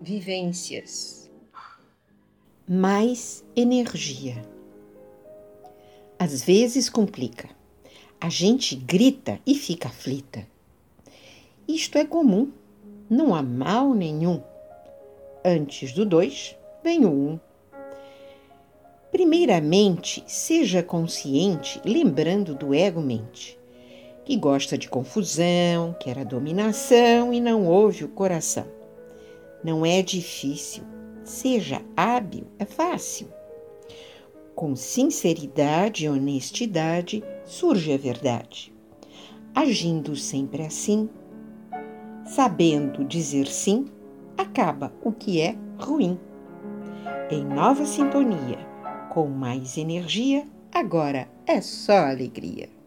vivências. Mais energia. Às vezes complica. A gente grita e fica aflita. Isto é comum, não há mal nenhum. Antes do dois, vem o um. Primeiramente, seja consciente, lembrando do ego-mente, que gosta de confusão, quer a dominação e não ouve o coração. Não é difícil, seja hábil, é fácil. Com sinceridade e honestidade surge a verdade. Agindo sempre assim, sabendo dizer sim, acaba o que é ruim. Em nova sintonia, com mais energia, agora é só alegria.